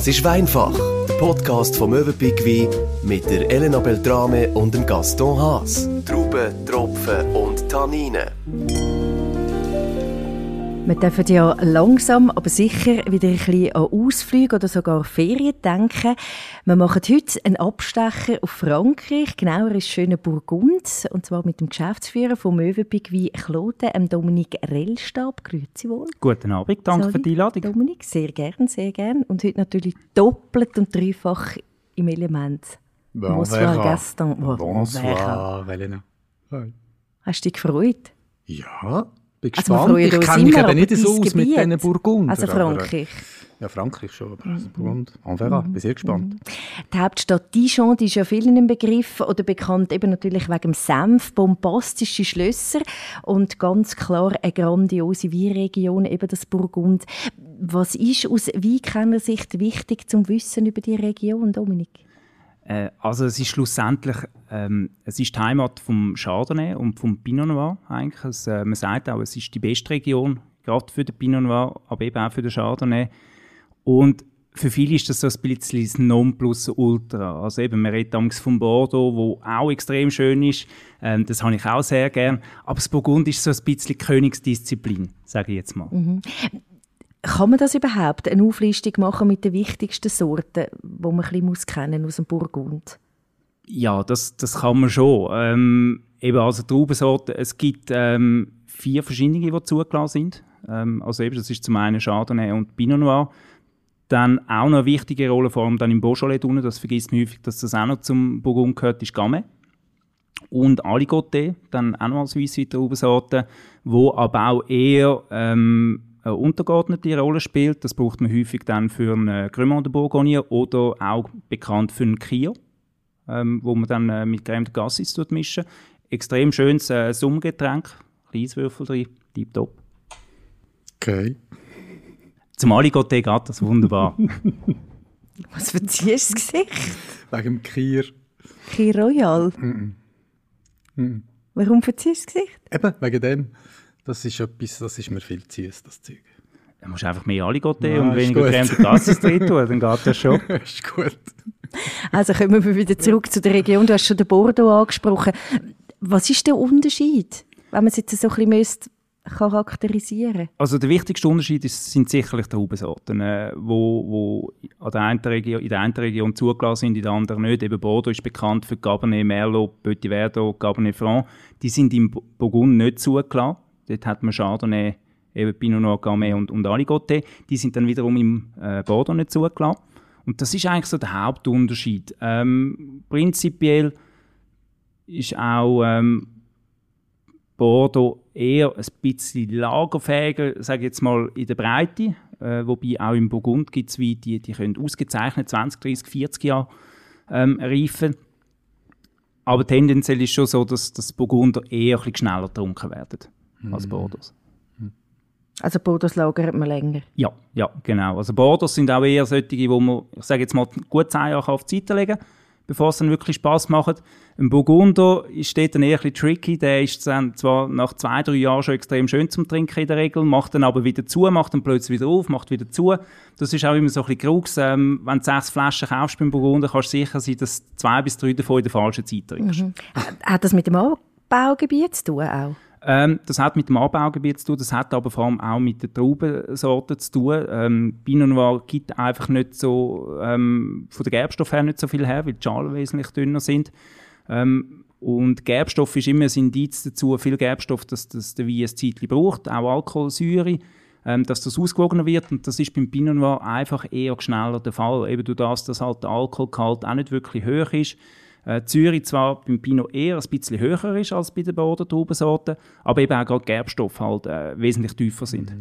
Das ist Weinfach, der Podcast vom Möwenpick Wein mit der Elena Beltrame und dem Gaston Haas. Trauben, Tropfen und Tanninen. Wir dürfen ja langsam, aber sicher wieder ein bisschen an Ausflüge oder sogar Ferien denken. Wir machen heute einen Abstecher auf Frankreich, genauer ins schöne Burgund, und zwar mit dem Geschäftsführer vom Möwenpick wie Kloten, Dominik Rellstab. Grüezi wohl. Guten Abend, danke Sorry, für die Einladung. Dominik, sehr gern, sehr gern. Und heute natürlich doppelt und dreifach im Element. Bonsoir, Gaston. Bon- Bonsoir, Elena. Hi. Hast du dich gefreut? Ja, bin Also gespannt. ich kenne mich eben nicht so aus mit Gebiet. diesen Burgunder. Also aber, äh, Frankreich. ja, Frankreich schon, aber mhm. Burgund, on verra. Bin sehr gespannt. Die Hauptstadt Dijon, die ist ja vielen im Begriff oder bekannt eben natürlich wegen dem Senf, bombastische Schlösser und ganz klar eine grandiose Weinregion, eben das Burgund. Was ist aus Weinkennersicht wichtig zum Wissen über die Region, Dominik? Äh, also es ist schlussendlich ähm, es ist die Heimat vom Chardonnay und vom Pinot Noir eigentlich. Es, äh, man sagt auch, es ist die beste Region, gerade für den Pinot Noir, aber eben auch für den Chardonnay. Und für viele ist das so ein bisschen das Nonplusultra. Also eben, man redet damals von Bordeaux, wo auch extrem schön ist. Ähm, das habe ich auch sehr gern. Aber das Burgund ist so ein bisschen Königsdisziplin, sage ich jetzt mal. Kann man das überhaupt, eine Auflistung machen mit den wichtigsten Sorten, die man ein bisschen kennen aus dem Burgund? Ja, das, das kann man schon. Ähm, eben also Traubensorten, es gibt ähm, vier verschiedene, die zugelassen sind. Ähm, also eben, das ist zum einen Chardonnay und Pinot Noir. Dann auch noch eine wichtige Rolle, vor allem dann im Beaujolais unten, das vergisst man häufig, dass das auch noch zum Burgund gehört, ist Gamay. Und Aligoté, dann auch noch als weisse Traubensorte, wo aber auch eher ähm, eine untergeordnete Rolle spielt. Das braucht man häufig dann für einen Cremant de Bourgogne oder auch bekannt für einen Kier ähm, wo man dann äh, mit Crème de Cassis mischen. Extrem schönes äh, Summgetränk, Kleiswürfel drin, tipptopp. Okay. Zum Aligoté geht das wunderbar. Was verziehst du das Gesicht? Wegen dem Kier. Kir Royal? Warum verziehst du das Gesicht? Eben, wegen dem. Das ist etwas, das ist mir viel zu süß, das Zeug. Da musst du einfach mehr Aligoté Ja, und ist weniger gut. Crème de Cassis drin tun, dann geht das schon. ist gut. Also kommen wir wieder zurück zu der Region. Du hast schon den Bordeaux angesprochen. Was ist der Unterschied, wenn man es jetzt so ein bisschen charakterisieren Also der wichtigste Unterschied ist, sind sicherlich die Traubensorten, äh, wo, wo an in der einen Region zugelassen sind, in der anderen nicht. Eben Bordeaux ist bekannt für Cabernet Merlot, Petit Verdot, Cabernet Franc. Die sind im Bu- Burgund nicht zugelassen. Dort hat man Chardonnay, eben Pinot Noir, Gamay und, und Aligoté. Die sind dann wiederum im äh, Bordeaux nicht zugelassen. Und das ist eigentlich so der Hauptunterschied. Ähm, prinzipiell ist auch ähm, Bordeaux eher ein bisschen lagerfähiger, sage ich jetzt mal, in der Breite. Äh, wobei auch im Burgund gibt es Weine, die, die können ausgezeichnet 20, 30, 40 Jahre ähm, reifen. Aber tendenziell ist schon so, dass, dass Burgunder eher ein bisschen schneller getrunken werden als Bordeaux. Also Bordeaux lagert man länger. Ja, ja, genau. Also Bordeaux sind auch eher solche, wo man, ich sage jetzt mal, gut 10 Jahre auf die Seite legen kann, bevor es dann wirklich Spass macht. Ein Burgunder ist dort dann eher ein bisschen tricky. Der ist dann zwar nach zwei, drei Jahren schon extrem schön zum Trinken in der Regel, macht dann aber wieder zu, macht dann plötzlich wieder auf, macht wieder zu. Das ist auch immer so ein bisschen Krux. Ähm, wenn du sechs Flaschen kaufst beim Burgunder, kannst du sicher sein, dass zwei bis drei davon in der falschen Zeit trinkst. Hat das mit dem Anbaugebiet zu tun auch? Ähm, das hat mit dem Anbaugebiet zu tun, das hat aber vor allem auch mit den Traubensorten zu tun. Ähm, Pinot Noir gibt einfach nicht so, ähm, von der Gerbstoff her nicht so viel her, weil die Schalen wesentlich dünner sind. Ähm, und Gerbstoff ist immer ein Indiz dazu, viel Gerbstoff, dass, dass der Wein ein Zeitchen braucht, auch Alkoholsäure, ähm, dass das ausgewogener wird. Und das ist beim Pinot Noir einfach eher schneller der Fall. Eben durch das, dass halt der Alkoholgehalt auch nicht wirklich hoch ist. Äh, Zürich zwar beim Pinot eher ein bisschen höher ist als bei den Bordeaux-Traubensorten, aber eben auch gerade Gerbstoffe halt äh, wesentlich tiefer sind.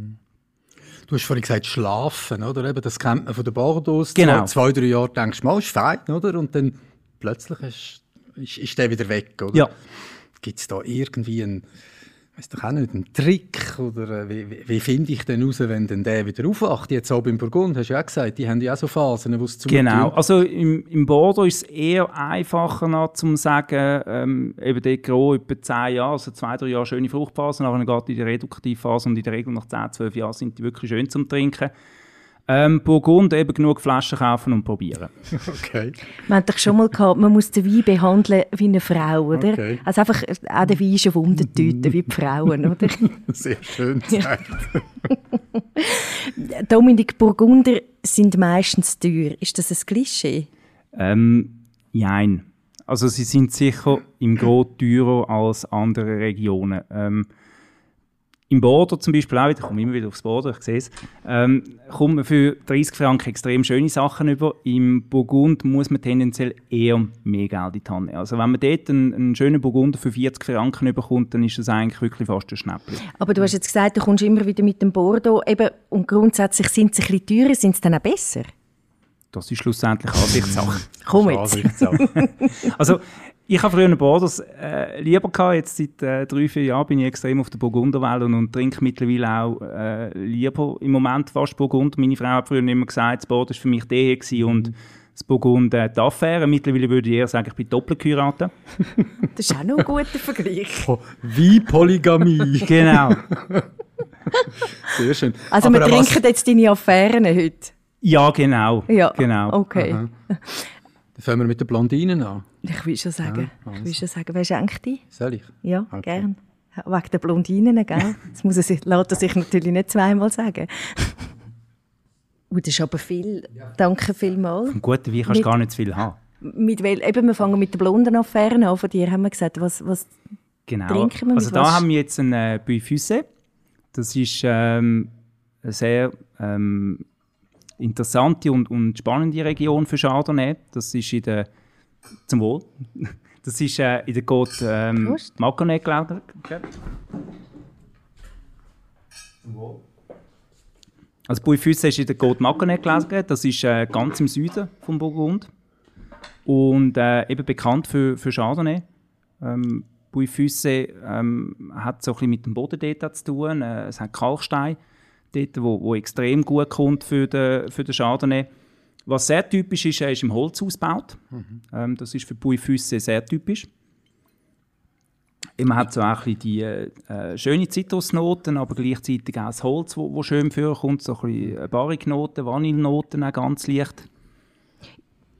Du hast vorhin gesagt, schlafen, oder? Eben, das kennt man von den Bordeaux. Genau. Zwei, zwei, drei Jahre denkst du, mal, ist fein, oder? Und dann plötzlich ist, ist, ist der wieder weg, oder? Ja. Gibt es da irgendwie einen, weiß doch auch nicht, einen Trick? Oder äh, wie, wie, finde ich denn raus, wenn denn der wieder aufwacht? Jetzt auch beim Burgund, hast du ja auch gesagt, die haben ja auch so Phasen, wo es zu Genau, also im, im Bordeaux ist es eher einfacher noch, zum sagen, ähm, eben dort grob etwa 10 Jahre, also zwei, drei Jahre schöne Fruchtphase, nachher geht in die Reduktivphase und in der Regel nach 10, 12 Jahren sind die wirklich schön zum Trinken. Ähm, Burgund eben genug Flaschen kaufen und probieren. Okay. Wir haben doch schon mal gehabt, man muss den Wein behandeln wie eine Frau, oder? Okay. Also einfach, auch der Wein ist auf Untertüten, wie die Frauen, oder? Sehr schön gesagt. Dominik, Burgunder sind meistens teuer. Ist das ein Klischee? Ähm, nein. Also sie sind sicher im Gros teurer als andere Regionen. Ähm, Im Border zum Beispiel auch wieder, ich komme immer wieder aufs Border, ich sehe es, ähm, kommt man für 30 Franken extrem schöne Sachen über. Im Burgund muss man tendenziell eher mehr Geld in die Hand nehmen. Also wenn man dort einen, einen schönen Burgunder für 40 Franken überkommt, dann ist das eigentlich wirklich fast ein Schnäppchen. Aber du hast jetzt gesagt, du kommst immer wieder mit dem Bordeaux. Eben, und grundsätzlich sind sie ein bisschen teurer, sind sie dann auch besser? Das ist schlussendlich Ansichtssache. Komm jetzt. Ansichtssache. Also, ich habe früher einen Borders äh, lieber gehabt. Jetzt seit äh, drei, vier Jahren bin ich extrem auf der Burgunderwelle und, und trinke mittlerweile auch äh, lieber im Moment fast Burgund. Meine Frau hat früher immer gesagt, das Border war für mich Ehe gewesen und das Burgund äh, die Affäre. Mittlerweile würde ich eher sagen, ich bin doppelt geheiratet. Das ist auch noch ein guter Vergleich. Wie Polygamie. genau. Sehr schön. Also Aber wir an was- trinken jetzt deine Affären heute. Ja, genau. Ja, genau. okay. Dann fangen wir mit den Blondinen an. Ich will schon sagen, Ja, ich will schon sagen, wer schenkt die? Soll ich? Ja, Okay. gern. Wegen der Blondinen, gell? Das muss er sich, lässt er sich natürlich nicht zweimal sagen. Uh, das ist aber viel. Danke vielmals. Vom guten Wein kannst du gar nicht zu viel haben. Mit wel, eben, wir fangen mit der blonden Affären an. Von dir haben wir gesagt, was, was Genau. Trinken wir also mit da was? haben wir jetzt einen äh, Buy Fussé. Das ist ähm, sehr ähm, interessante und, und spannende Region für Chardonnay. Das ist in der zum Wohl. Das ist äh, in der Côte ähm. Maconnais, glaube ich. Zum Wohl. Also Buy Fussé ist in der Côte Maconnais gelegen. Das ist äh, ganz im Süden von Burgund und äh, eben bekannt für, für Chardonnay. Ähm, Fussé ähm, hat so ein bisschen mit dem Boden dort zu tun. Äh, es hat Kalkstein dort, wo, wo extrem gut kommt für den, für den Chardonnay. Was sehr typisch ist, er ist im Holz ausgebaut. Ähm, das ist für Buy Fussé sehr typisch. Man hat so auch ein die äh, schöne Zitrusnoten, aber gleichzeitig auch das Holz, wo, wo schön vorkommt, so ein bisschen Barriknoten, Vanillenoten auch ganz leicht.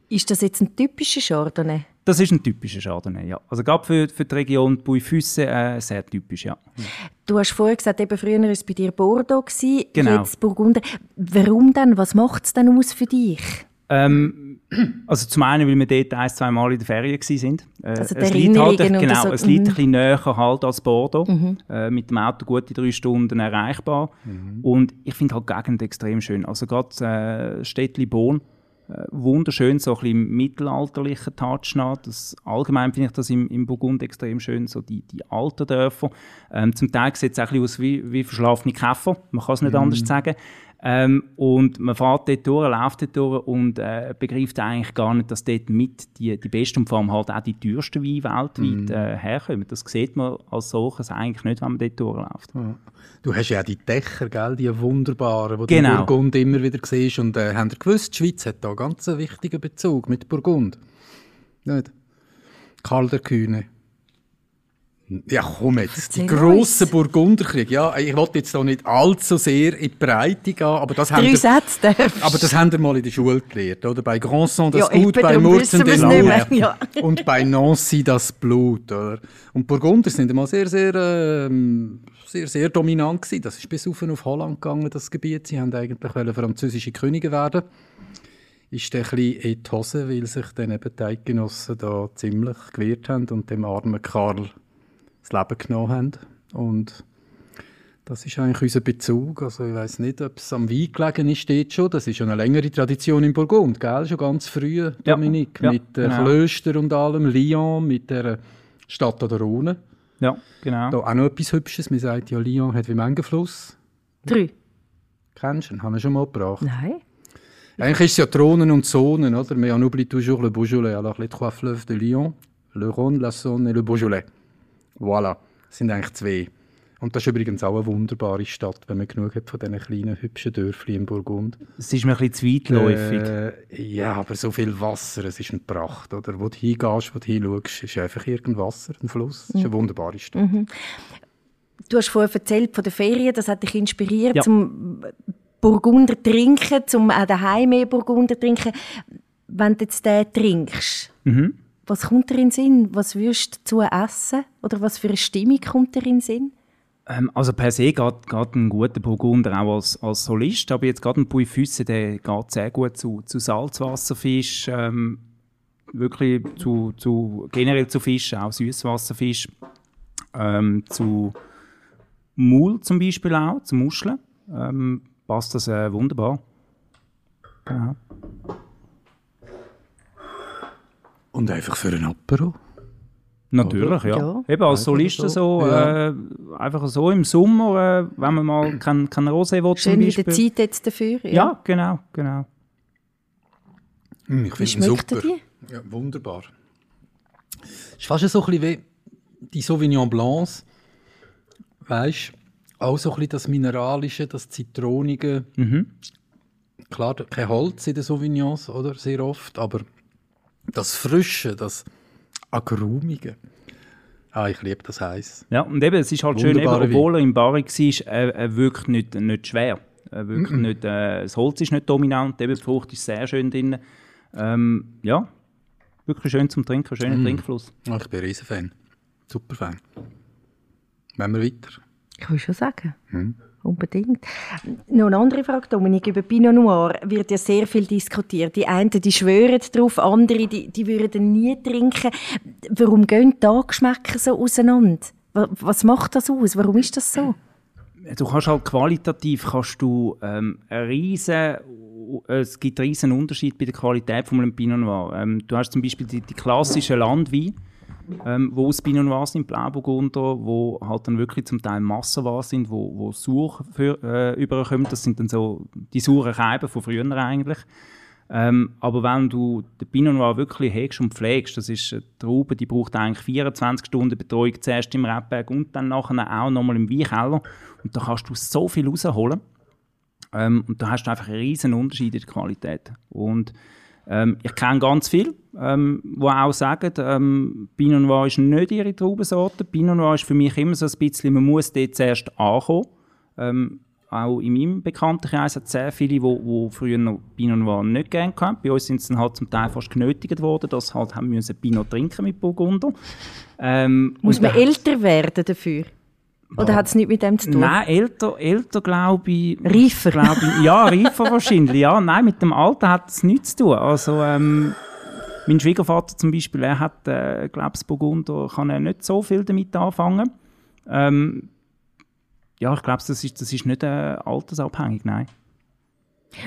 Ist das jetzt ein typischer Chardonnay? Das ist ein typischer Chardonnay, ja. Also gerade für, für die Region Buy-Fusse äh, sehr typisch, ja. Du hast vorher gesagt, eben früher war es bei dir Bordeaux, gewesen, Genau. jetzt Burgunder. Warum denn? Was macht es denn aus für dich? Ähm, also zum einen, weil wir dort ein, zwei Mal in der Ferien waren. Äh, Also es liegt halt, genau, so, es liegt mhm. ein bisschen näher halt als Bordeaux. Äh, mit dem Auto gute drei Stunden erreichbar. Und ich finde halt die Gegend extrem schön. Also gerade äh, Städtli Bonn, wunderschön, so ein bisschen mittelalterlicher Touch noch. Das, allgemein finde ich das im, im Burgund extrem schön, so die, die alten Dörfer. Ähm, zum Teil sieht es auch ein bisschen aus wie, wie verschlafene Käfer, man kann es nicht anders sagen. Ähm, und man fährt dort durch, läuft dort durch und äh, begreift eigentlich gar nicht, dass dort mit die, die besten und vor allem halt auch die teuersten Weine weltweit äh, herkommen. Das sieht man als solches eigentlich nicht, wenn man dort durchläuft. Du hast ja auch die Dächer, gell, die wunderbaren, die Genau. du in Burgund immer wieder siehst. Und äh, habt ihr gewusst, die Schweiz hat da ganz einen wichtigen Bezug mit Burgund? Nicht? Karl der Kühne. Ja, komm jetzt. Die grossen. Burgunderkrieg. Ja, ich wollte jetzt da nicht allzu sehr in die Breite gehen, aber das haben Drei wir, aber das haben wir mal in der Schule gelernt, oder? Bei Grandson das Ja, Gut, bei nicht mehr, Loup ja. und bei Nancy das Blut, oder? Und Burgunder sind immer sehr, sehr, ähm, sehr, sehr dominant gewesen. Das ist bis auf auf Holland gegangen, das Gebiet. Sie haben eigentlich französische Könige werden. Ist dann ein bisschen in die Hose, weil sich dann eben die Eidgenossen da ziemlich gewehrt haben und dem armen Karl das Leben genommen haben. Und das ist eigentlich unser Bezug. Also ich weiß nicht, ob es am Wein gelegen ist, steht schon. Das ist schon eine längere Tradition in Burgund, gell? Schon ganz früh, Ja, Dominik, ja, mit den genau. Klöstern und allem, Lyon, mit der Stadt an der Rhone. Ja, genau. Da auch noch etwas Hübsches. Man sagt ja, Lyon hat wie Mengenfluss. Drei. Kennst du ihn? Haben wir schon mal gebracht. Nein. Eigentlich ist es ja Thronen und Zonen, oder? Mais on oublie toujours le Beaujolais. Alors les trois fleuves de Lyon, le Rhône, la Saône et le Beaujolais. Voilà, das sind eigentlich zwei. Und das ist übrigens auch eine wunderbare Stadt, wenn man genug hat von diesen kleinen, hübschen Dörfchen in Burgund. Es ist mir ein bisschen zu weitläufig. Äh, ja, aber so viel Wasser, es ist eine Pracht, oder? Wo du hingehst, wo du hinschaust, ist einfach irgendein Wasser, ein Fluss. Es ist eine wunderbare Stadt. Du hast vorher erzählt von den Ferien, das hat dich inspiriert, Ja. zum Burgunder trinken, um auch daheim mehr Burgunder trinken. Wenn du jetzt den trinkst, Mhm. Was kommt dir in den Sinn? Was würdest du dazu essen? Oder was für eine Stimmung kommt dir in den Sinn? Ähm, also per se geht, geht ein guter Burgunder auch als, als Solist, aber jetzt gerade ein Puy Füsse, der geht sehr gut zu, zu Salzwasserfisch, ähm, wirklich zu, zu, generell zu Fisch, auch Süßwasserfisch, ähm, zu Mul zum Beispiel auch, zu Muscheln, ähm, passt das äh, wunderbar. Genau. Und einfach für ein Apero. Natürlich, ja. Ja. Eben als Einfach Soliste so, so, ja. äh, einfach so im Sommer, äh, wenn man mal kein, kein Rosé will zum Schön wieder Beispiel. Zeit jetzt dafür. Ja, genau, genau. Hm, Ich finde super. er dir? Ja, wunderbar. Ist fast so ein bisschen wie die Sauvignon Blancs. Weißt auch so ein bisschen das Mineralische, das Zitronige. Mhm. Klar, kein Holz in den Sauvignons, oder? Sehr oft, aber das Frische, das Agrumige. Ah, ich liebe das heiß. Ja, und eben, es ist halt schön, eben, obwohl er im Barrik war, er, er wirkt nicht, nicht schwer. Er wirkt Mhm. nicht, äh, das Holz ist nicht dominant, eben, die Frucht ist sehr schön drin. Ähm, ja, wirklich schön zum Trinken, schöner Mhm. Trinkfluss. Ah, ich bin ein Riesenfan. Super Fan. Wenn wir weiter. Kann ich schon sagen. Hm. Unbedingt. Noch eine andere Frage, Dominik. Über Pinot Noir wird ja sehr viel diskutiert. Die einen die schwören drauf, andere die, die würden nie trinken. Warum gehen da Geschmäcker so auseinander? Wa- Was macht das aus? Warum ist das so? Du kannst halt qualitativ kannst du, ähm, riesen, es gibt einen riesen Unterschied bei der Qualität von einem Pinot Noir. Ähm, du hast zum Beispiel die, die klassischen Landweine, ähm, wo aus Pinot Noir sind, Blauburgunder, wo halt dann wirklich zum Teil Massenwein sind, wo, wo sauer für, äh, überkommen. Das sind dann so die sauren Scheiben von früher eigentlich. Ähm, aber wenn du den Pinot Noir wirklich hegst und pflegst, das ist eine Traube, die braucht eigentlich 24 Stunden Betreuung, zuerst im Rebberg und dann nachher auch nochmal im Weinkeller. Und da kannst du so viel rausholen. Ähm, und da hast du einfach einen riesen Unterschied in der Qualität. Und ähm, ich kenne ganz viele, ähm, die auch sagen, ähm, Pinot Noir ist nicht ihre Traubensorte. Pinot Noir ist für mich immer so ein bisschen, man muss dort zuerst ankommen. Ähm, auch in meinem Bekanntenkreis hat es sehr viele, die, die früher noch Pinot Noir nicht gerne hatten. Bei uns sind es dann halt zum Teil fast genötigt worden, dass sie halt haben müssen Pinot trinken mit Burgunder. Ähm, Muss man älter werden dafür? Oder hat es nichts mit dem zu tun? Nein, älter, älter glaube ich. Reifer. Glaub ich, ja, reifer wahrscheinlich. Ja, nein, mit dem Alter hat es nichts zu tun. Also, ähm, mein Schwiegervater zum Beispiel, er hat, äh, glaube ich, Burgunder, kann er nicht so viel damit anfangen. Ähm, ja, ich glaube, das ist, das ist nicht äh, altersabhängig, nein.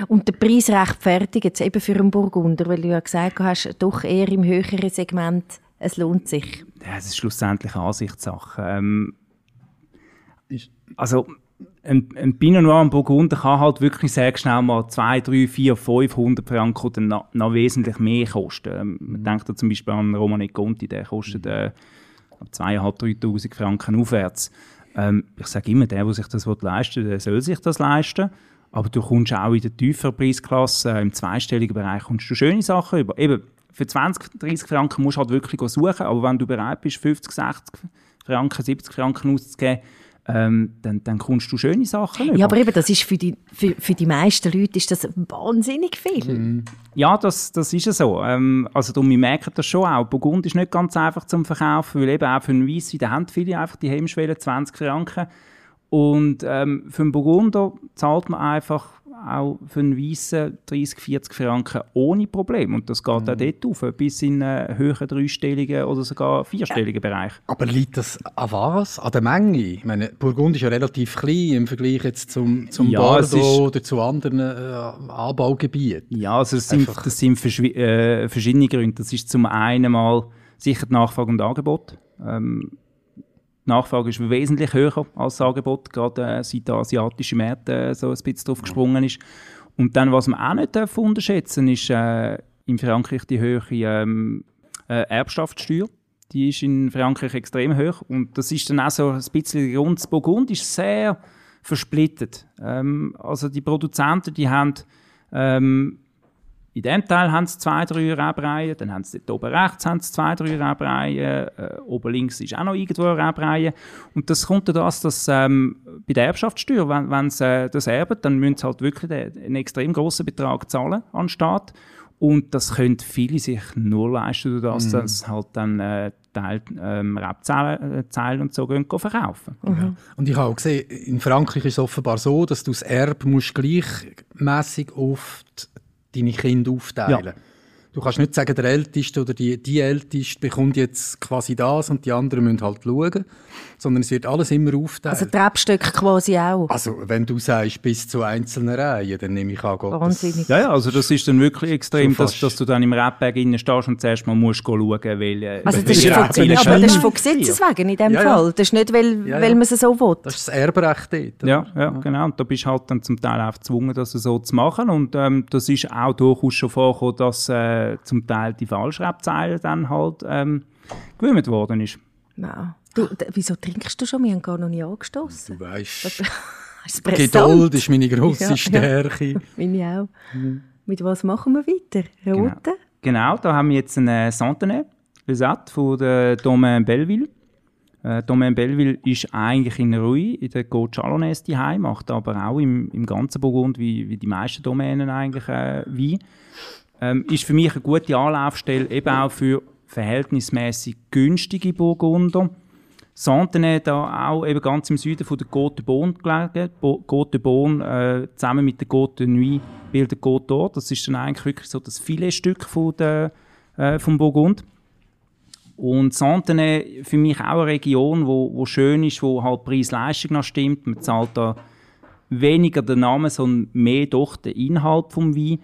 Und der Preis rechtfertigt jetzt eben für einen Burgunder, weil du ja gesagt hast, doch eher im höheren Segment, es lohnt sich. Ja, es ist schlussendlich eine Ansichtssache. Ähm, also, ein, ein Pinot Noir und Burgunder kann halt wirklich sehr schnell mal 2, 3, 4, 500 Franken oder noch, noch wesentlich mehr kosten. Ähm, Man denkt da zum Beispiel an Romane Conti, der kostet äh, ab 2'500, 3'000 Franken aufwärts. Ähm, ich sage immer, der, der sich das leisten will, der soll sich das leisten. Aber du kommst auch in der tieferen Preisklasse, äh, im zweistelligen Bereich, kommst du schöne Sachen über. Eben, für 20, 30 Franken musst du halt wirklich suchen, aber wenn du bereit bist, 50, 60 Franken, 70 Franken auszugeben, ähm, dann, dann kommst du schöne Sachen über. Ja, aber eben, das ist für die, für, für die meisten Leute ist das wahnsinnig viel. Ja, das, das ist ja so. Ähm, also darum, wir merken das schon auch. Burgund ist nicht ganz einfach zum Verkaufen, weil eben auch für einen Weisswein, da haben viele einfach die Hemmschwelle 20 Franken. Und ähm, für einen Burgunder zahlt man einfach auch für einen Weissen 30, 40 Franken ohne Problem. Und das geht auch dort auf, bis in einen höheren dreistelligen oder sogar vierstelligen Bereich. Aber liegt das an was? An der Menge? Ich meine, Burgund ist ja relativ klein im Vergleich jetzt zum, zum Ja, ist- oder zu anderen äh, Anbaugebieten. Ja, also das sind, das sind äh, verschiedene Gründe. Das ist zum einen mal sicher die Nachfrage und Angebot. Ähm, die Nachfrage ist wesentlich höher als das Angebot, gerade äh, seit der asiatische Märkte äh, so ein bisschen drauf gesprungen ist. Und dann, was man auch nicht darf unterschätzen ist äh, in Frankreich die höhere ähm, äh, Erbschaftssteuer. Die ist in Frankreich extrem hoch. Und das ist dann auch so ein bisschen der Grund. Burgund ist sehr versplittet. Ähm, also die Produzenten, die haben ähm, in diesem Teil haben sie zwei, drei Rebreihen, dann haben sie dort oben rechts haben sie zwei, drei Rebreihen, äh, oben links ist auch noch irgendwo eine Rebreihe. Und das kommt das, dass ähm, bei der Erbschaftssteuer, wenn, wenn sie äh, das erben, dann müssen sie halt wirklich den, einen extrem grossen Betrag zahlen an den Staat. Und das können viele sich nur leisten, dadurch, mhm. dass halt dann äh, Teil ähm, Rebzellen äh, und so gehen, verkaufen. Mhm. Und ich habe auch gesehen, in Frankreich ist es offenbar so, dass du das Erb musst gleichmäßig auf deine Kinder aufteilen. Ja. Du kannst nicht sagen, der Älteste oder die, die Älteste bekommt jetzt quasi das und die anderen müssen halt schauen, sondern es wird alles immer aufteilt. Also Treppstöcke quasi auch? Also wenn du sagst, bis zu einzelnen Reihen, dann nehme ich an, Gott, Wahnsinnig. Ja, ja, also das ist dann wirklich extrem, dass, dass du dann im Rapberg innen stehst und zuerst mal musst schauen, weil... Äh, also das, ist von, aber das ist von Gesetzes wegen in dem ja, Fall, ja. das ist nicht, weil, ja, weil man es so will. Das ist das Erbrecht dort. Ja, ja, genau, und da bist du halt dann zum Teil auch gezwungen, das so zu machen und ähm, das ist auch durchaus schon vorgekommen, dass... Äh, zum Teil die Falschreibzeile dann halt ähm, gewöhnt worden ist. Wow. Du, wieso trinkst du schon? Wir haben gar noch nie angestoßen. Du weißt, Geduld ist meine grosse ja, Stärke. Ja. Meine auch. Mhm. Mit was machen wir weiter? Rote? Genau. genau, da haben wir jetzt einen Santenay, Lisette von der Domaine Belleville. Äh, Domaine Belleville ist eigentlich in Rui, in der Côte Chalonnaise daheim, macht aber auch im, im ganzen Burgund, wie, wie die meisten Domänen eigentlich, äh, Wein ähm, ist für mich eine gute Anlaufstelle eben auch für verhältnismäßig günstige Burgunder. Santenay da auch eben ganz im Süden von der Côte de Beaune gelegen. Côte de Beaune äh, zusammen mit der Côte Nuit bildet Côte d'Or. Das ist dann eigentlich wirklich so das Filetstück von der, äh, vom Burgund. Und Santenay für mich auch eine Region, wo, wo schön ist, wo halt Preis-Leistung noch stimmt. Man zahlt da weniger den Namen, sondern mehr doch den Inhalt vom Wein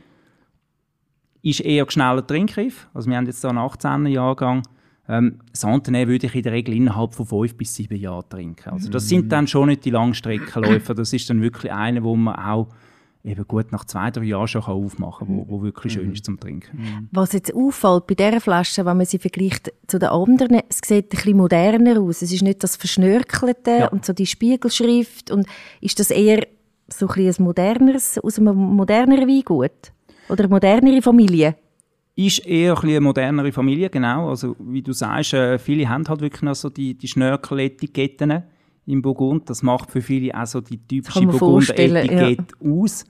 ist eher schneller Trinkgriff. Also wir haben jetzt hier einen 18er Jahrgang. Ähm, Santenay würde ich in der Regel innerhalb von fünf bis sieben Jahren trinken. Also das sind dann schon nicht die Langstreckenläufer. Das ist dann wirklich eine, wo man auch eben gut nach zwei, drei Jahren schon aufmachen kann, wo, wo wirklich schön ist zum Trinken. Was jetzt auffällt bei dieser Flasche, wenn man sie vergleicht zu den anderen, es sieht ein bisschen moderner aus. Es ist nicht das Verschnörkelte ja. und so die Spiegelschrift. Und ist das eher so ein, ein moderneres, aus einem moderneren Weingut? Oder eine modernere Familie? Ist eher eine modernere Familie, genau. Also, wie du sagst, äh, viele haben halt wirklich noch so die, die Schnörkel-Etiketten im Burgund. Das macht für viele auch so die typische Burgunder-Etikette ja. aus.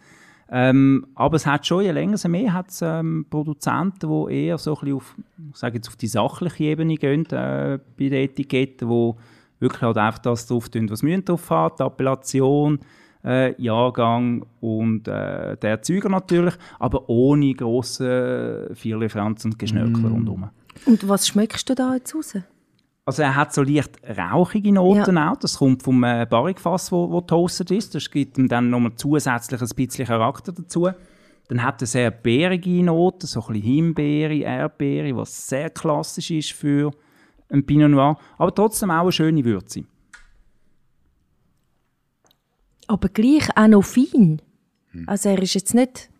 Ähm, aber es hat schon, je länger es mehr, hat es ähm, Produzenten, die eher so ein bisschen auf, ich sage jetzt auf die sachliche Ebene gehen äh, bei den Etiketten, die wirklich halt einfach das drauf tun, was wir drauf haben, die Appellation, äh, Jahrgang und äh, der Erzeuger natürlich, aber ohne grosse Vierlieferanz und Geschnörkel mm. rundherum. Und was schmeckst du da jetzt raus? Also er hat so leicht rauchige Noten ja. auch. Das kommt vom äh, Barrikfass, wo, wo toastet ist. Das gibt ihm dann nochmal zusätzlich ein bisschen Charakter dazu. Dann hat er sehr bärige Noten, so ein bisschen Himbeere, Erdbeere, was sehr klassisch ist für ein Pinot Noir. Aber trotzdem auch eine schöne Würze aber gleich auch noch fein. Hm. Also er ist jetzt nicht...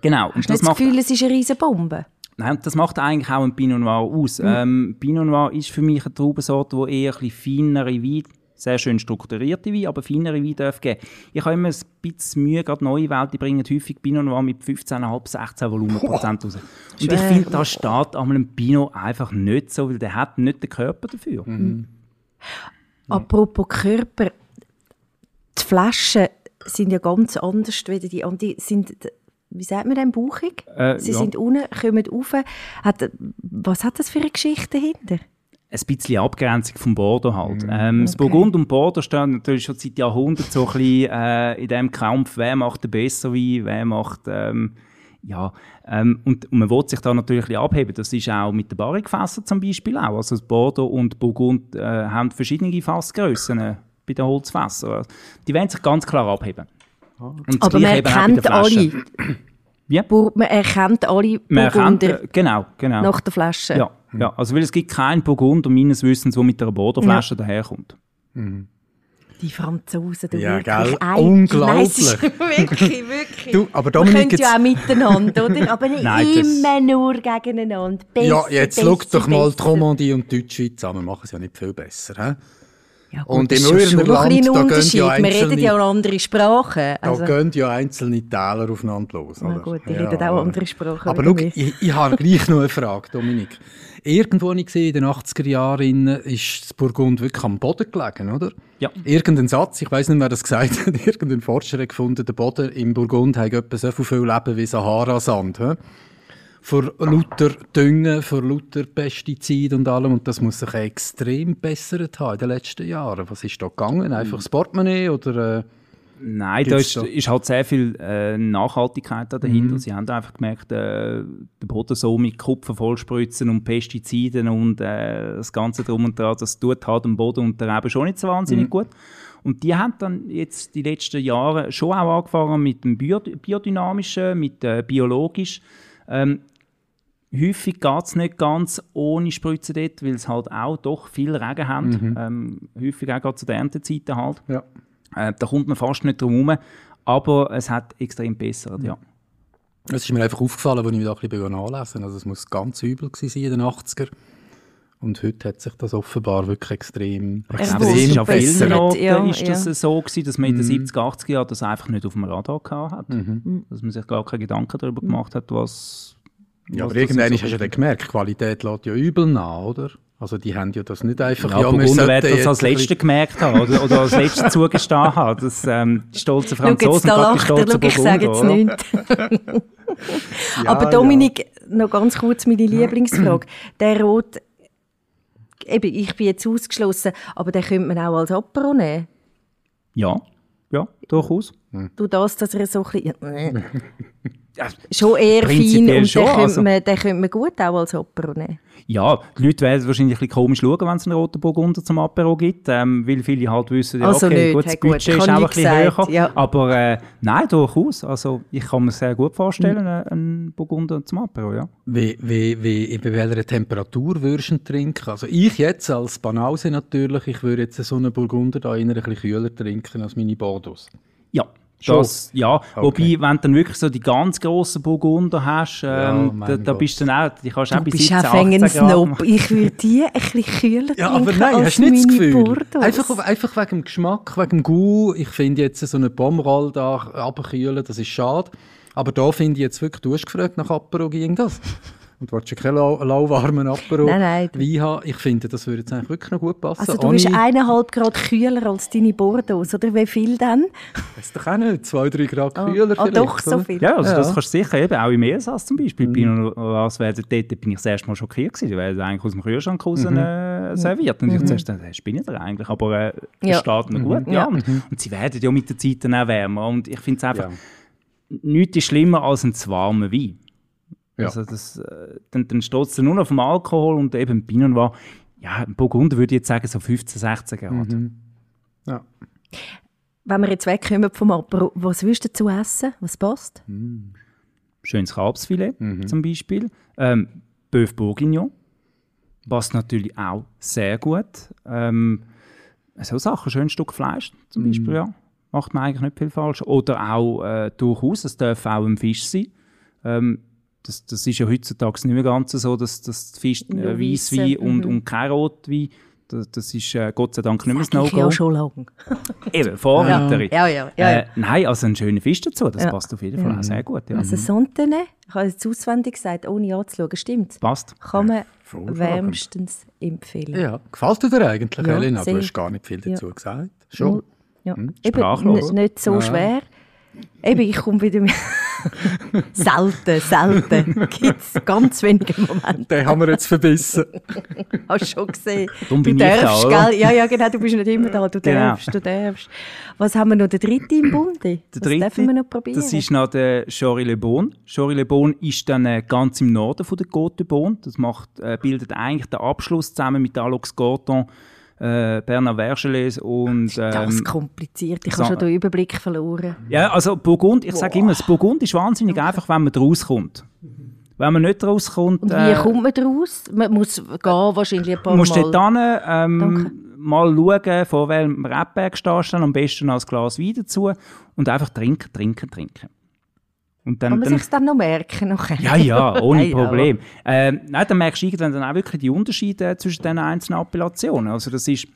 Genau. Hast du das, das Gefühl, es ist eine riesige Bombe? Nein, das macht eigentlich auch ein Pinot Noir aus. Mhm. Ähm, Pinot Noir ist für mich eine Traubensorte, die eher ein feinere Weine, sehr schön strukturierte Weine, aber feinere Weine darf geben. Ich habe immer ein bisschen Mühe, gerade neue Welt, die bringen häufig Pinot Noir mit 15,5, 16 Volumenprozent raus. Und ich finde, da steht einem Pinot einfach nicht so, weil der hat nicht den Körper dafür. Mhm. Apropos Körper, die Flaschen sind ja ganz anders wie die anderen. Sind, wie sagt man denn, bauchig? Äh, Sie ja. sind unten, kommen rauf. Hat, was hat das für eine Geschichte dahinter? ein bisschen Abgrenzung vom Bordeaux halt. Mm, ähm, okay. Das Burgund und Bordeaux stehen natürlich schon seit Jahrhunderten so ein bisschen äh, in dem Kampf, wer macht den besser Wein, wer macht, ähm, ja, ähm, und, und, man will sich da natürlich ein abheben. Das ist auch mit den Barrikfässern zum Beispiel auch. Also Bordeaux und Burgund äh, haben verschiedene Fassgrössen bei den Holzfässern. Die wollen sich ganz klar abheben. Aber man erkennt alle. Wie? Man erkennt alle Burgunder genau, genau. nach der Flasche. Ja, ja, also weil es gibt keinen Burgunder meines Wissens, der mit einer Borderflasche ja. daherkommt. Mhm. Die Franzosen, du ja, wirklich gell? Unglaublich. wirklich, wirklich. Du, aber Dominik, Wir können ja auch miteinander, oder? Aber nicht Nein, immer nur gegeneinander. Besser, ja, jetzt schau doch mal die Romandie und die Deutschschweiz an. Wir machen es ja nicht viel besser. He? Ja, gut, Und das im ist schon- schon Urnerland, da gehen Unterschied. ja Wir reden einzelne- ja auch andere Sprachen. Da Also, gehen ja einzelne Täler aufeinander los. Na oder? gut, die reden auch andere Sprachen Aber schau, ich, ich habe gleich noch eine Frage, Dominik. Irgendwo habe ich gesehen, in den 80er Jahren ist das Burgund wirklich am Boden gelegen, oder? Ja. Irgendein Satz, ich weiß nicht, wer das gesagt hat, irgendein Forscher hat gefunden, der Boden im Burgund hat etwa so viel Leben wie Sahara-Sand. Vor lauter Düngen, vor lauter Pestiziden und allem. Und das muss sich extrem bessert haben in den letzten Jahren. Was ist da gegangen? Einfach das Portemonnaie oder... Äh, Nein, da ist, da- ist halt sehr viel äh, Nachhaltigkeit da dahinter. Mhm. Sie haben einfach gemerkt, äh, den Boden so mit Kupfer vollspritzen und Pestiziden und äh, das Ganze drum und dran, das tut halt dem Boden und der Reben schon nicht so Mhm. wahnsinnig gut. Und die haben dann jetzt die letzten Jahre schon auch angefangen mit dem Bio biodynamischen, mit äh, biologisch. Ähm, häufig geht es nicht ganz ohne Spritzen dort, weil es halt auch doch viel Regen haben. Mhm. Ähm, häufig auch gerade zu den Erntezeiten halt. ja. Äh, da kommt man fast nicht drum herum, aber es hat extrem bessert, ja. Es ist mir einfach aufgefallen, als ich mich da ein bisschen nachlesen Also es muss ganz übel gewesen sein in den 80er. Und heute hat sich das offenbar wirklich extrem, es ist verbessert, vielen Orten ja, ist das ja. so gewesen, dass man in den 70er, 80er Jahren das einfach nicht auf dem Radar gehabt hat. Dass man sich gar keine Gedanken darüber gemacht hat, was... Ja, aber irgendwann so hast du ja dann gemerkt, die Qualität lässt ja übel nach, oder? Also die haben ja das nicht einfach... Ja, wir Burgunder werden das als Letzte gemerkt haben oder, oder als Letzte zugestanden haben. Das, ähm, die stolzen Schau jetzt, Franzosen, da er, stolzen schau, ich sage jetzt Burgunder, nichts. Aber Ja, Dominik, noch ganz kurz meine Lieblingsfrage. Der Rot, eben, ich bin jetzt ausgeschlossen, aber den könnte man auch als Apero nehmen. Ja, ja, durchaus. Du das, dass er so ein bisschen... schon eher fein und schon, den, könnte also- man, den könnte man gut auch als Apero nehmen. Ja, die Leute werden wahrscheinlich ein bisschen komisch schauen, wenn es einen roten Burgunder zum Apero gibt, ähm, weil viele halt wissen, ja, Also okay, nicht, gut, das gut, Budget ist auch ein bisschen gesagt, höher, ja. aber äh, nein, durchaus. Also ich kann mir sehr gut vorstellen, Mhm. äh, einen Burgunder zum Apero, ja. Wie, wie, wie, bei welcher Temperatur würdest du ihn trinken? Also ich jetzt als Banause natürlich, ich würde jetzt so einen Burgunder da eher ein bisschen kühler trinken als meine Bordeaux. Ja? Das, ja. Wobei, wenn du dann wirklich so die ganz grossen Burgunder hast, Ja, ähm, mein da, da bist du dann auch, die kannst du auch Du bis bist 17, auch fängen 18 Grad Snob. Ich würde die ein bisschen kühler Ja, trinken aber nein, als hast nicht das Gefühl? Bordeaux. Einfach, einfach wegen dem Geschmack, wegen dem Goût. Ich finde jetzt so eine Pommerol da abkühlen, das ist schade. Aber da finde ich jetzt wirklich, du hast gefragt nach Apero, ging das? Und du willst ja keinen lau lauwarmen Apero Nein, nein. Wein haben. Ich finde, das würde jetzt eigentlich wirklich noch gut passen. Also du Ohne- bist eineinhalb Grad kühler als deine Bordeaux, oder wie viel dann? Weiss doch auch nicht, zwei, drei Grad kühler Ah, vielleicht. doch, so viel. Ja, also Ja. das kannst du sicher eben, auch im Elsass zum Beispiel. Mhm. Pinot Noir werden dort bin ich das erste Mal schockiert gewesen, weil es eigentlich aus dem Kühlschrank raus Mhm. äh, serviert. Und ich zuerst dachte, spinnt ihr eigentlich? Aber äh, es Ja. steht noch gut. Ja. Und, und sie werden ja mit der Zeit dann auch wärmer. Und ich finde es einfach, Ja. nichts ist schlimmer als ein zu warmer Wein. Ja. Also das, äh, dann, dann steht es nur noch vom Alkohol und eben Pinot Noir. Ja, ein Burgunder würde ich jetzt sagen so 15, 16 Grad. Mhm. Ja. Wenn wir jetzt wegkommen vom Apero, was würdest du dazu essen? Was passt? Schönes Kalbsfilet Mhm. zum Beispiel. Ähm, Bœuf Bourguignon passt natürlich auch sehr gut. Ähm, so Sachen, schön Stück Fleisch zum Mhm. Beispiel, ja. Macht man eigentlich nicht viel falsch. Oder auch äh, durchaus, es darf auch ein Fisch sein. Ähm, das, das ist ja heutzutage nicht mehr ganz so, dass, dass Fisch, Nur äh, Weisswein und, mhm. und kein Rotwein, das, das ist äh, Gott sei Dank nicht mehr das ja No-Go. schon lange. Eben, Vorreiterin. Ja, ja, ja. Äh, nein, also ein schöner Fisch dazu, das Ja. passt auf jeden Fall auch sehr gut. Ja. Also Sontene, ich habe es auswendig gesagt, ohne anzuschauen, stimmt. Passt. Kann man Hervorragend. wärmstens empfehlen. ja. Gefällt dir der eigentlich, Ja, Elena? Du hast gar nicht viel dazu Ja. gesagt. Schon? Ja. Hm, Eben, sprachlos. n- nicht so Ja. schwer. Eben, ich komme wieder mit... selten, selten. Gibt es ganz wenige Momente. Den haben wir jetzt verbissen. Hast du schon gesehen. Darum du bin ich darfst, da, oder? gell? Ja, ja, genau, du bist nicht immer da. Du Genau. darfst, du darfst. Was haben wir noch? Der dritte im Bunde? Der Was dritte, dürfen wir noch probieren? das ist noch der Chory Le Bon. Chory Le Bon ist dann äh, ganz im Norden von der Côte de Bon. Das macht, äh, bildet eigentlich den Abschluss zusammen mit Alox Gorton, äh, Bernard Vergeles und... das Ähm, kompliziert. Ich habe schon den Überblick verloren. ja, also Burgund, ich sage immer, das Burgund ist wahnsinnig einfach, wenn man rauskommt. Wenn man nicht rauskommt... Und wie äh, kommt man daraus? Man muss gehen, wahrscheinlich ein paar musst Mal. dort hin, ähm, mal schauen, von welchem Rebberg stehst du, am besten ein Glas Wein dazu und einfach trinken, trinken, trinken. Und dann, Kann man sich dann noch merken? Nachher? ja, ja, ohne. Problem. Ähm, nein, dann merkst du irgendwann dann auch wirklich die Unterschiede zwischen den einzelnen Appellationen. Also das ist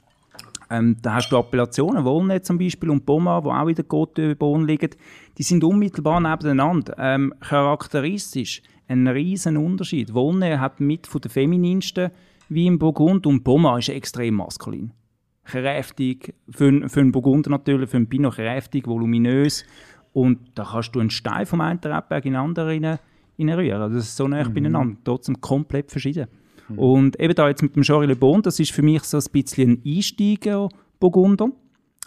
Ähm, da hast du Appellationen, Wollne zum Beispiel und Boma, die auch in der Côte liegen. Die sind unmittelbar nebeneinander. Ähm, charakteristisch ein riesen Unterschied. Wollne hat mit von den femininsten wie im Burgund und Boma ist extrem maskulin. Kräftig, für, für einen Burgunder natürlich, für einen Pinot kräftig, voluminös. Und da kannst du einen Stein vom einen Rebberg in den anderen rein, reinrühren. Das ist so nah mhm. beieinander, trotzdem komplett verschieden. Mhm. Und eben da jetzt mit dem Jory Le Bon, das ist für mich so ein bisschen ein Einsteiger Burgunder,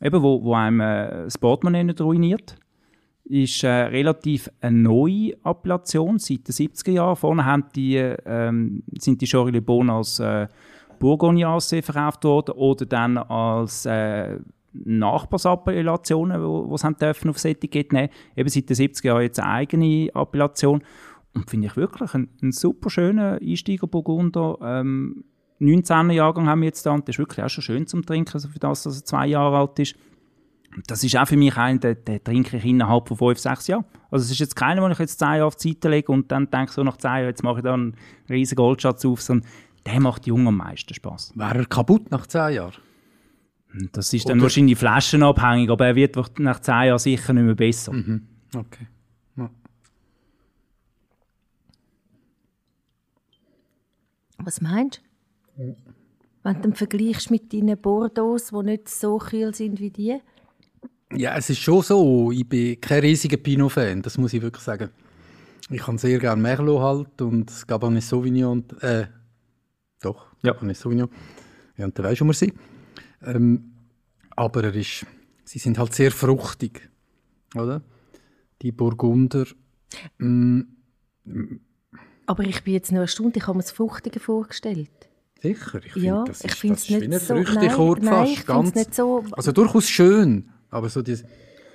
eben wo, wo einem äh, das Portemonnaie nicht ruiniert. Ist äh, relativ eine neue Appellation seit den 70er Jahren. Vorne haben die, ähm, sind die Jory Le Bon als äh, Bourgogne verkauft worden oder dann als äh, Nachbarsappellationen, die sie dürfen aufs Etikett nehmen Eben seit den 70er Jahren jetzt eine eigene Appellation. Und finde ich wirklich ein, ein super schöner Einsteiger Burgunder. Ähm, 19er Jahrgang haben wir jetzt da und das ist wirklich auch schon schön zum Trinken, also für das, dass er zwei Jahre alt ist. Das ist auch für mich ein, den, den trinke ich innerhalb von fünf, sechs Jahren. Also es ist jetzt keiner, den ich jetzt zehn Jahre auf die Seite lege und dann denke so nach zehn Jahren, jetzt mache ich da einen riesen Goldschatz auf, sondern der macht jung am meisten Spaß. Wäre er kaputt nach zehn Jahren? Das ist dann Oder wahrscheinlich flaschenabhängig, aber er wird nach zehn Jahren sicher nicht mehr besser. Mhm. Okay. Ja. Was meinst du? Wenn du vergleichst mit deinen Bordeaux, die nicht so kühl sind wie die? Ja, es ist schon so. Ich bin kein riesiger Pinot-Fan, das muss ich wirklich sagen. Ich kann sehr gerne Merlot halt und Cabernet Sauvignon. Äh, doch, ja. Cabernet Sauvignon. Ja, und dann weißt du, wo wir sind. Ähm, aber er ist, sie sind halt sehr fruchtig, oder? Die Burgunder. Mm, aber ich bin jetzt noch eine Stunde, ich habe mir das Fruchtige vorgestellt. Sicher, ich ja, finde, das ist, ich das ist nicht wie ein so, Früchtekorb nein, fast. Ganz, nicht so. Also durchaus schön, aber so diese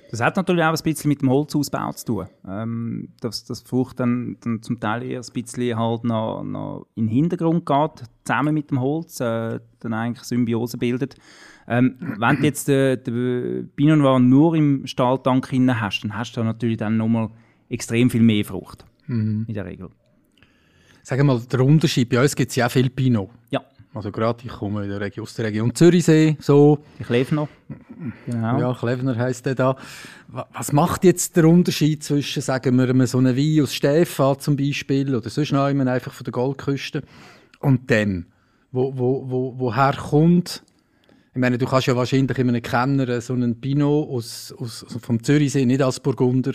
das hat natürlich auch ein bisschen mit dem Holzausbau zu tun. Ähm, dass das Frucht dann, dann, zum Teil eher ein bisschen halt noch, noch in den Hintergrund geht, zusammen mit dem Holz, äh, dann eigentlich Symbiose bildet. Ähm, wenn du jetzt den, den Pinot Noir nur im Stahltank hast, dann hast du natürlich dann nochmal extrem viel mehr Frucht. Mhm. In der Regel. Sag mal, der Unterschied, bei uns gibt es ja auch viel Pinot. Ja. Also gerade, ich komme in der Region, aus der Region Zürichsee, so. Die Klevner. Genau. Ja, Klevner heisst der da. Was macht jetzt der Unterschied zwischen, sagen wir, so einem Wein aus Stefan zum Beispiel oder sonst noch einfach von der Goldküste und dem, wo, wo, wo, woher kommt ich meine, du kannst ja wahrscheinlich in einem Kenner so einen Pinot aus, aus, vom Zürichsee nicht als Burgunder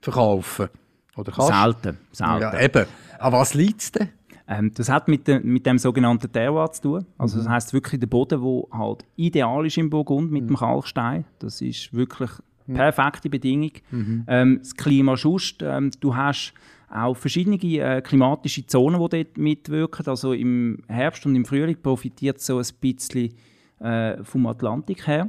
verkaufen. Oder kannst? Selten, selten. Ja, eben. An was liegt es denn? Ähm, das hat mit, de, mit dem sogenannten Terroir zu tun. Also mhm. das heißt wirklich der Boden, der halt ideal ist im Burgund mit mhm. dem Kalkstein. Das ist wirklich mhm. perfekte Bedingung. Mhm. Ähm, das Klima schust, ähm, du hast auch verschiedene äh, klimatische Zonen, die dort mitwirken. Also im Herbst und im Frühling profitiert so ein bisschen äh, vom Atlantik her.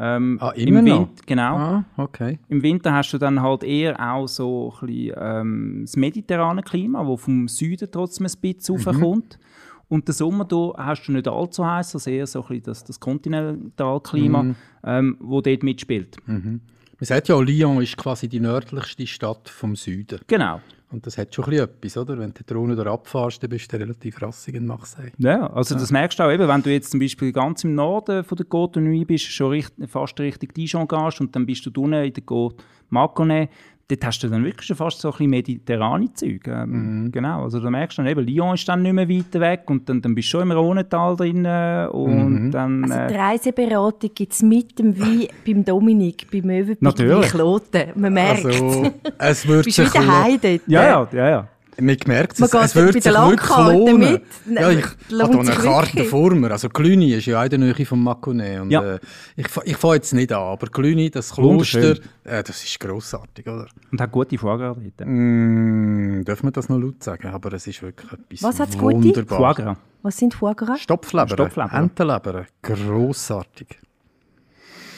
Ähm, ah, immer im Winter, Genau. Ah, okay. Im Winter hast du dann halt eher auch so ein bisschen, ähm, das mediterrane Klima, wo vom Süden trotzdem ein bisschen mhm. raufkommt. Und den Sommer da hast du nicht allzu heiß, also eher so ein bisschen das, das Kontinentalklima, mhm. ähm, wo dort mitspielt. Mhm. Man sagt ja, Lyon ist quasi die nördlichste Stadt vom Süden. Genau. Und das hat schon ein etwas, oder? Wenn du die Drohne da abfährst, dann bist du relativ rassig in Marseille. Ja, also ja. das merkst du auch eben, wenn du jetzt zum Beispiel ganz im Norden von der Côte Nuit bist, schon richt, fast Richtung Dijon gehst und dann bist du unten in der Côte Maconnais, dort hast du dann wirklich schon fast so ein bisschen mediterrane Zeug. Ähm, mhm. Genau, also da merkst du dann eben, Lyon ist dann nicht mehr weit weg und dann, dann bist du schon im Rhonetal drin äh, und mhm. dann... Also die äh, Reiseberatung gibt es mit dem Wein beim Dominik, beim Möwenpick, Kloten. Man merkt also, es wird. Bist wieder Ja, ja, ja, ja. Man merkt es, es wird sich wirklich lohnen. Mit. Ja, ich habe eine Karte vor mir. Also Cluny ist ja in der Nähe von Mâconnais. Und, ja. äh, ich ich fange jetzt nicht an, aber Cluny, das Kloster, äh, das ist grossartig, oder? Und hat gute Foie dort. Mm, dürfen wir das noch laut sagen? Aber es ist wirklich etwas Was hat's wunderbar. Foie Was sind Foie Gras? Stopfleber, Stopfleber. Entenleber, grossartig.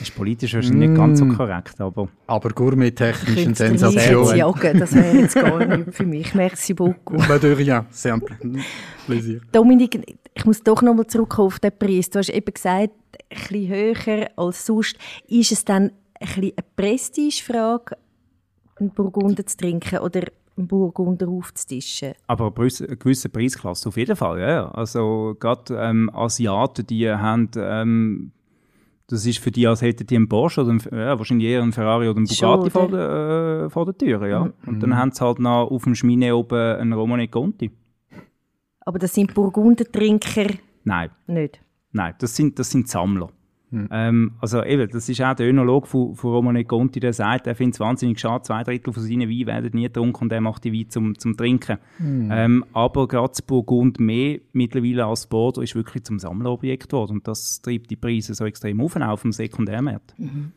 Das ist politisch wahrscheinlich mm. nicht ganz so mm. korrekt, aber... Aber gourmet-technisch eine Sensation. Jagen, das wäre jetzt gar nicht für mich. Merci beaucoup. Mais de rien, c'est un plaisir. Dominik, ich muss doch nochmal zurückkommen auf den Preis. Du hast eben gesagt, ein bisschen höher als sonst. Ist es dann ein bisschen eine Prestigefrage, einen Burgunder zu trinken oder einen Burgunder aufzutischen? Aber eine gewisse Preisklasse auf jeden Fall, ja. Also gerade ähm, Asiaten, die haben... Ähm, Das ist für die, als hätten die einen Porsche oder einen, ja, wahrscheinlich eher einen Ferrari oder einen Bugatti vor der, äh, vor der Tür. Ja. Mhm. Und dann haben sie halt noch auf dem Schmine oben einen Romane Conti. Aber das sind Burgundertrinker? Nein. Nicht? Nein, das sind, das sind Sammler. Hm. Ähm, also eben, das ist auch der Önolog von, von Romane Conti, der sagt, er findet es wahnsinnig schade, zwei Drittel von seinen Weinen werden nie getrunken und er macht die Wein zum, zum Trinken. Hm. Ähm, aber gerade das Burgund mehr mittlerweile als Bordeaux ist wirklich zum Sammlerobjekt geworden und das treibt die Preise so extrem auf, auch auf dem Sekundärmarkt. Mhm.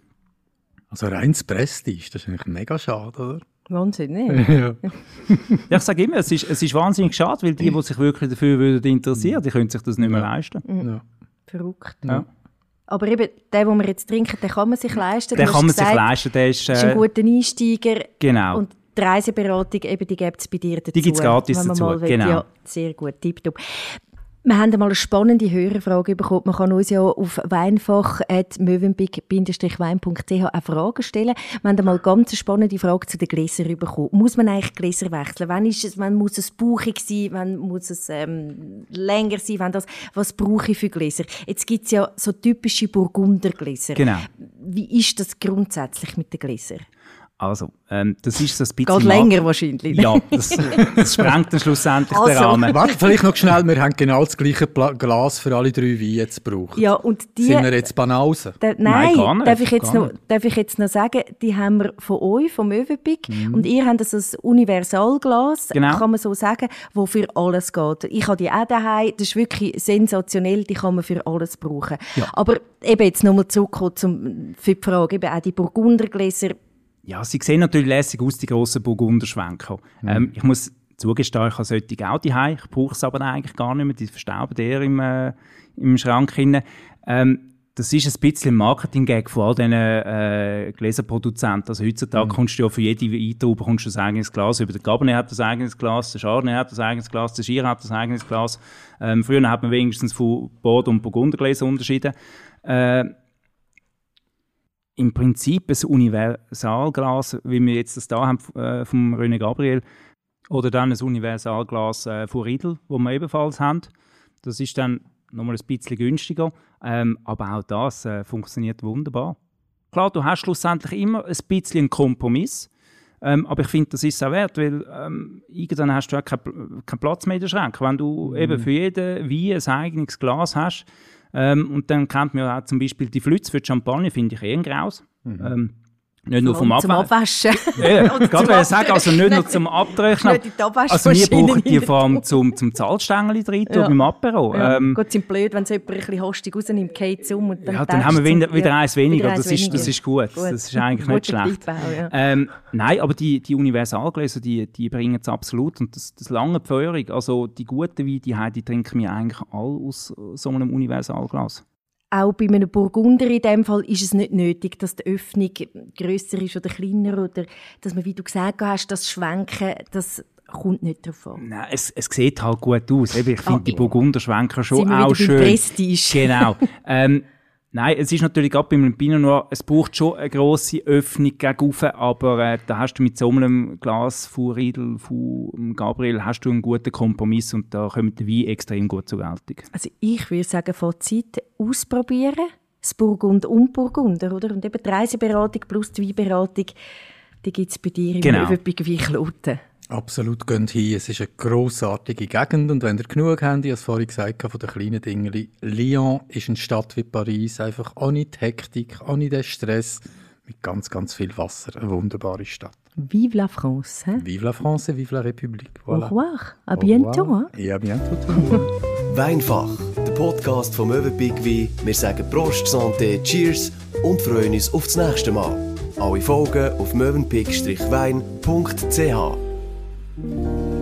Also reines Prestige, das ist eigentlich mega schade, oder? Wahnsinn, ne? ja. ja, ich sage immer, es ist, es ist wahnsinnig schade, weil die, die sich wirklich dafür würden interessieren, die können sich das nicht mehr leisten. Mhm. Ja. Verrückt. Ja. Aber eben, der, den wir jetzt trinken, den kann man sich leisten. Den kann man gesagt, sich leisten, der ist, äh, ist ein guter Einsteiger. Genau. Und die Reiseberatung, eben, die gibt es bei dir dazu. Die gibt es gratis dazu, genau. Ja, sehr gut, tipptopp. Wir haben einmal eine spannende Hörerfrage bekommen. Man kann uns ja auf weinfach.mövenpick-wein.ch auch Fragen stellen. Wir haben einmal eine ganz spannende Frage zu den Gläsern bekommen. Muss man eigentlich Gläser wechseln? Wann, ist es, wann muss es bauchig sein? Wann muss es ähm, länger sein? Wann das, was brauche ich für Gläser? Jetzt gibt es ja so typische Burgundergläser. Genau. Wie ist das grundsätzlich mit den Gläsern? Also, ähm, das ist so ein bisschen... Geht länger wahrscheinlich. Ja, das, das sprengt dann schlussendlich also. den Rahmen. Warte, vielleicht noch schnell, wir haben genau das gleiche Glas für alle drei Weine jetzt gebraucht. Ja, und die... Sind wir jetzt Banausen? Nein, nein darf, ich jetzt noch, darf ich jetzt noch sagen, die haben wir von euch, vom Möwenpick, mhm. und ihr habt das ein Universalglas, genau. kann man so sagen, wo für alles geht. Ich habe die auch daheim, das ist wirklich sensationell, die kann man für alles brauchen. Ja. Aber eben jetzt nochmal zurückkommen zum, für die Frage, eben auch die Burgundergläser, ja, sie sehen natürlich lässig aus, die grossen Burgunderschwenker. Mhm. Ähm, ich muss zugestehen, ich habe solche auch daheim. Ich brauche es aber eigentlich gar nicht mehr. Die verstauben eher im, äh, im Schrank. Ähm, das ist ein bisschen ein Marketing-Gag von all diesen äh, Gläserproduzenten. Also heutzutage mhm. kommst du ja für jede Weintraube kommst du ein eigenes Glas. Über der Cabernet hat das eigenes Glas, der Chardonnay hat das eigenes Glas, der Schier hat das eigenes Glas. Ähm, früher hat man wenigstens von Bordeaux und Burgundergläser unterschieden. Äh, im Prinzip ein Universalglas, wie wir jetzt das da haben äh, vom René Gabriel, oder dann ein Universalglas äh, von Riedel, wo wir ebenfalls haben. Das ist dann nochmal ein bisschen günstiger, ähm, aber auch das äh, funktioniert wunderbar. Klar, du hast schlussendlich immer ein bisschen einen Kompromiss, ähm, aber ich finde, das ist auch wert, weil ähm, irgendwann hast du auch keinen kein Platz mehr in den Schrank. Wenn du mhm. eben für jeden Wein ein eigenes Glas hast, ähm, und dann kennt man ja auch zum Beispiel die Flütze für die Champagne, finde ich eh ein Graus. Mhm. Ähm, nicht nur vom Abwaschen. Zum Abwaschen. Ja, gerade ich sagen, also nicht nur zum Abtrocknen. Also wir brauchen die vor allem zum, zum Zahlstängel drin ja. beim Apero. Ja. Ähm, Gut, sind blöd, wenn es jemand ein bisschen hostig rausnimmt, geht es um und dann Ja, dann haben wir wieder, wieder eins weniger. Wieder das, ist, das ist gut. gut. Das ist eigentlich nicht schlecht. Ja. ähm, nein, aber die, die Universalgläser, die, die bringen es absolut. Und das, das lange Pfeuerung, also die guten Weine, die, die trinken wir eigentlich alle aus so einem Universalglas auch bei einem Burgunder in dem Fall ist es nicht nötig, dass die Öffnung grösser ist oder kleiner oder dass man, wie du gesagt hast, das Schwenken, das kommt nicht drauf an. Nein, es, es sieht halt gut aus. Ich finde oh, die Burgunder schwenken schon auch schön. Prestige. Genau. ähm, Nein, es ist natürlich gerade beim Pinot Noir, es braucht schon eine grosse Öffnung gegenüber, aber äh, da hast du mit so einem Glas von Riedel, von Gabriel, hast du einen guten Kompromiss und da kommt der Wein extrem gut zur Geltung. Also ich würde sagen, vor Zeit ausprobieren, das Burgund und Burgunder, oder? Und eben die Reiseberatung plus die Weinberatung, die gibt es bei dir im genau. Öwepig wie Kloten. Absolut, geht hin. Es ist eine grossartige Gegend und wenn ihr genug habt, ich habe es vorhin gesagt, von den kleinen Dingen, Lyon ist eine Stadt wie Paris, einfach ohne die Hektik, ohne den Stress, mit ganz, ganz viel Wasser. Eine wunderbare Stadt. Vive la France. Hein? Vive la France, vive la République. Voilà. Au revoir, à bientôt. Hein? Et à bientôt. Weinfach, der Podcast vom Möwenpick Wein. Wir sagen Prost, Santé, Cheers und freuen uns auf das nächste Mal. Alle Folgen auf möwenpick-wein.ch. Thank you.